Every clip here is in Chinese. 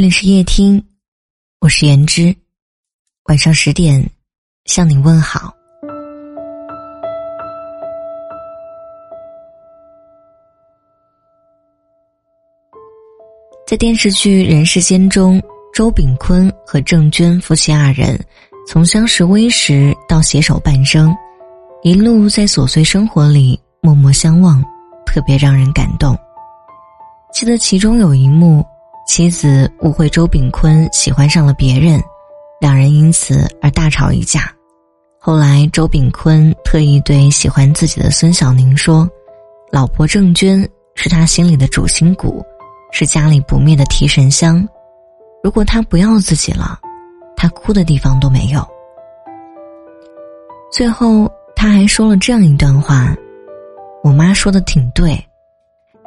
这里是夜听，我是言之，晚上十点向你问好。在电视剧《人世间》中，周秉昆和郑娟夫妻二人从相识微时到携手半生，一路在琐碎生活里默默相望，特别让人感动。记得其中有一幕。妻子误会周炳坤喜欢上了别人，两人因此而大吵一架。后来，周炳坤特意对喜欢自己的孙小宁说：“老婆郑娟是他心里的主心骨，是家里不灭的提神香。如果他不要自己了，他哭的地方都没有。”最后，他还说了这样一段话：“我妈说的挺对，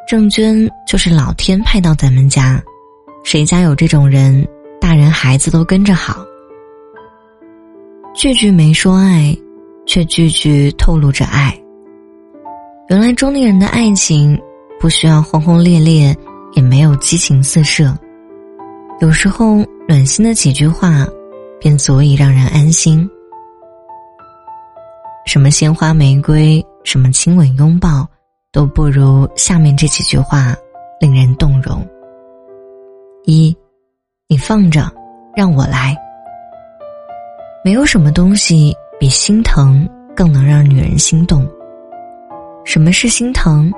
郑娟就是老天派到咱们家。”谁家有这种人，大人孩子都跟着好。句句没说爱，却句句透露着爱。原来中年人的爱情不需要轰轰烈烈，也没有激情四射，有时候暖心的几句话，便足以让人安心。什么鲜花玫瑰，什么亲吻拥抱，都不如下面这几句话令人动容。一，你放着，让我来。没有什么东西比心疼更能让女人心动。什么是心疼？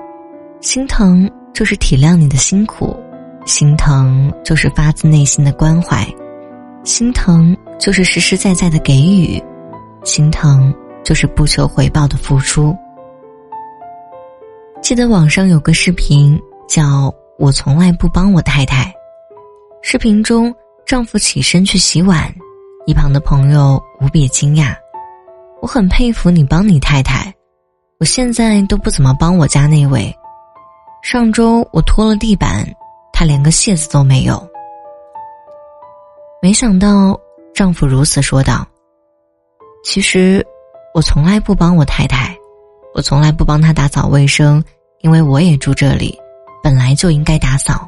心疼就是体谅你的辛苦，心疼就是发自内心的关怀，心疼就是实实在在的给予，心疼就是不求回报的付出。记得网上有个视频，叫我从来不帮我太太。视频中，丈夫起身去洗碗，一旁的朋友无比惊讶。我很佩服你帮你太太，我现在都不怎么帮我家那位。上周我拖了地板，他连个谢字都没有。没想到丈夫如此说道：“其实我从来不帮我太太，我从来不帮她打扫卫生，因为我也住这里，本来就应该打扫。”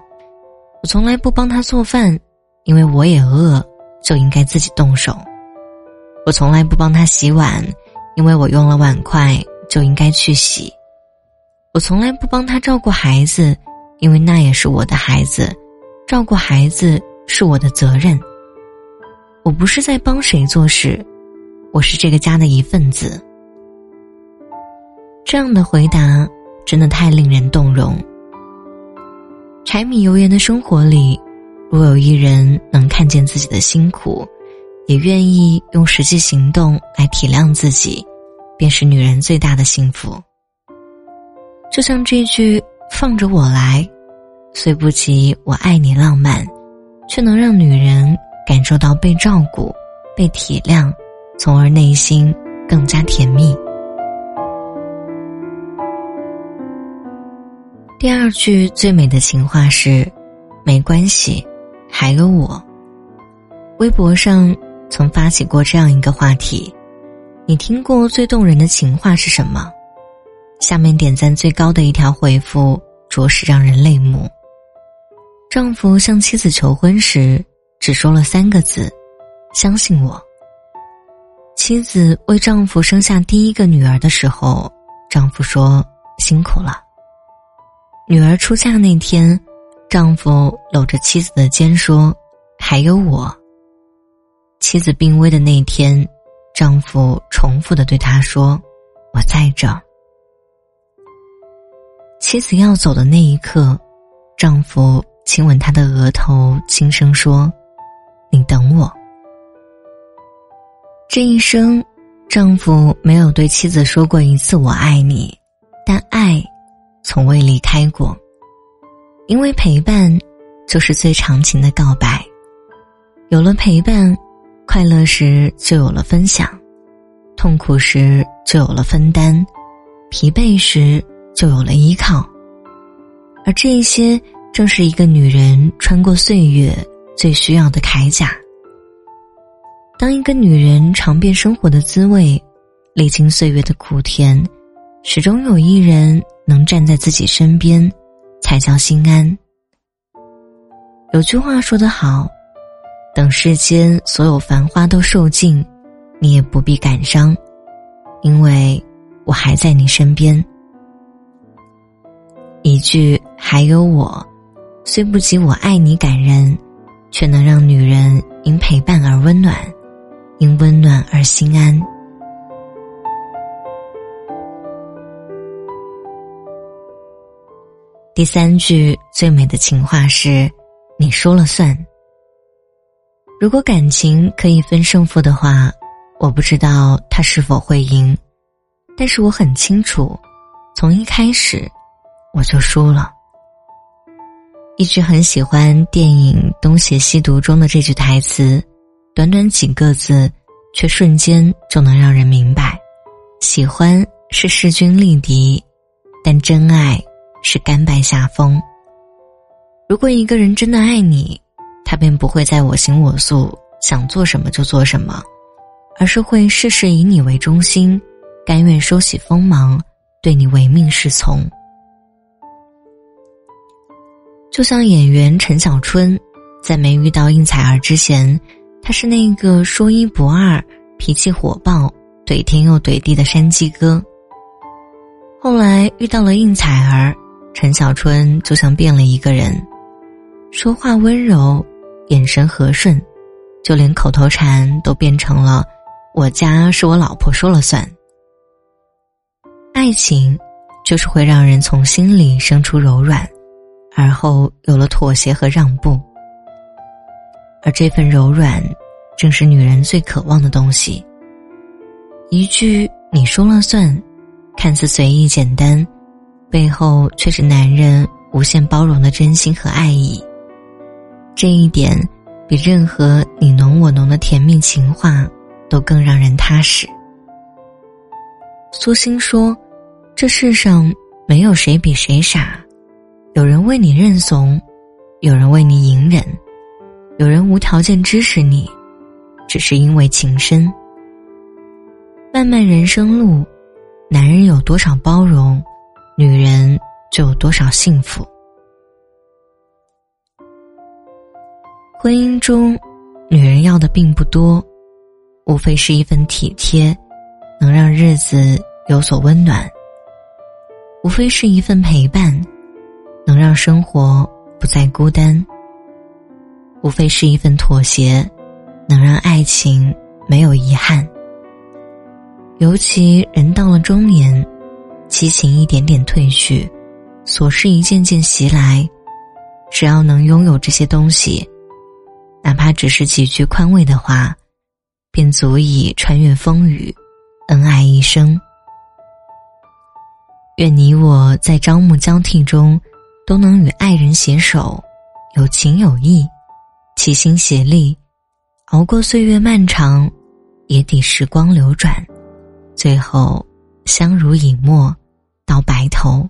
从来不帮他做饭，因为我也饿，就应该自己动手。我从来不帮他洗碗，因为我用了碗筷就应该去洗。我从来不帮他照顾孩子，因为那也是我的孩子，照顾孩子是我的责任。我不是在帮谁做事，我是这个家的一份子。这样的回答真的太令人动容。柴米油盐的生活里，若有一人能看见自己的辛苦，也愿意用实际行动来体谅自己，便是女人最大的幸福。就像这句“放着我来”，虽不及“我爱你”浪漫，却能让女人感受到被照顾、被体谅，从而内心更加甜蜜。第二句最美的情话是：“没关系，还有我。”微博上曾发起过这样一个话题：“你听过最动人的情话是什么？”下面点赞最高的一条回复着实让人泪目。丈夫向妻子求婚时只说了三个字：“相信我。”妻子为丈夫生下第一个女儿的时候，丈夫说：“辛苦了。”女儿出嫁那天，丈夫搂着妻子的肩说：“还有我。”妻子病危的那天，丈夫重复的对她说：“我在这。”妻子要走的那一刻，丈夫亲吻她的额头，轻声说：“你等我。”这一生，丈夫没有对妻子说过一次“我爱你”，但爱。从未离开过，因为陪伴就是最长情的告白。有了陪伴，快乐时就有了分享，痛苦时就有了分担，疲惫时就有了依靠。而这些正是一个女人穿过岁月最需要的铠甲。当一个女人尝遍生活的滋味，历经岁月的苦甜，始终有一人。能站在自己身边，才叫心安。有句话说得好，等世间所有繁花都受尽，你也不必感伤，因为我还在你身边。一句还有我，虽不及我爱你感人，却能让女人因陪伴而温暖，因温暖而心安。第三句最美的情话是：“你说了算。”如果感情可以分胜负的话，我不知道他是否会赢，但是我很清楚，从一开始我就输了。一直很喜欢电影《东邪西毒》中的这句台词，短短几个字，却瞬间就能让人明白：喜欢是势均力敌，但真爱。是甘拜下风。如果一个人真的爱你，他便不会在我行我素，想做什么就做什么，而是会事事以你为中心，甘愿收起锋芒，对你唯命是从。就像演员陈小春，在没遇到应采儿之前，他是那个说一不二、脾气火爆、怼天又怼地的山鸡哥。后来遇到了应采儿。陈小春就像变了一个人，说话温柔，眼神和顺，就连口头禅都变成了“我家是我老婆说了算”。爱情，就是会让人从心里生出柔软，而后有了妥协和让步，而这份柔软，正是女人最渴望的东西。一句“你说了算”，看似随意简单。背后却是男人无限包容的真心和爱意，这一点比任何你侬我侬的甜蜜情话都更让人踏实。苏欣说：“这世上没有谁比谁傻，有人为你认怂，有人为你隐忍，有人无条件支持你，只是因为情深。漫漫人生路，男人有多少包容？”女人就有多少幸福？婚姻中，女人要的并不多，无非是一份体贴，能让日子有所温暖；无非是一份陪伴，能让生活不再孤单；无非是一份妥协，能让爱情没有遗憾。尤其人到了中年。激情一点点褪去，琐事一件件袭来，只要能拥有这些东西，哪怕只是几句宽慰的话，便足以穿越风雨，恩爱一生。愿你我在朝暮交替中，都能与爱人携手，有情有义，齐心协力，熬过岁月漫长，也抵时光流转，最后。相濡以沫，到白头。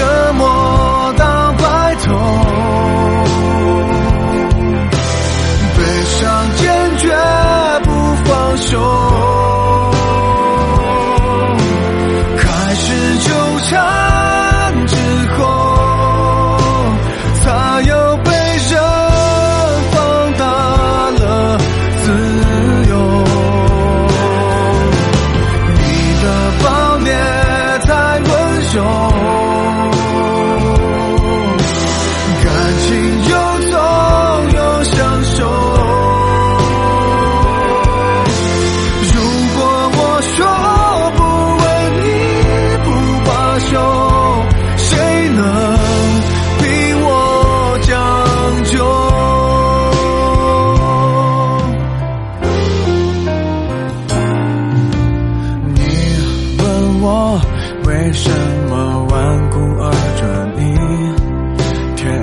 英雄，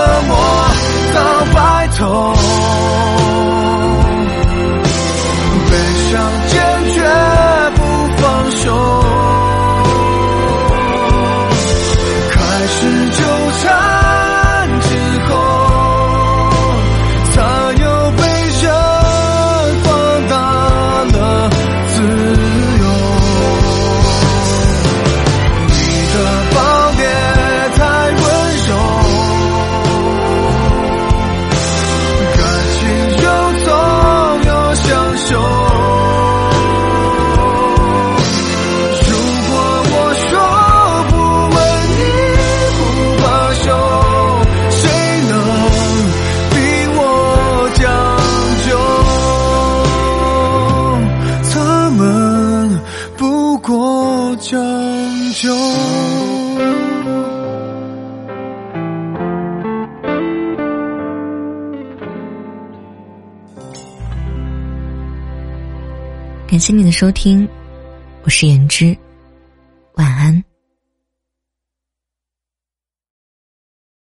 amor. 感谢你的收听，我是言之。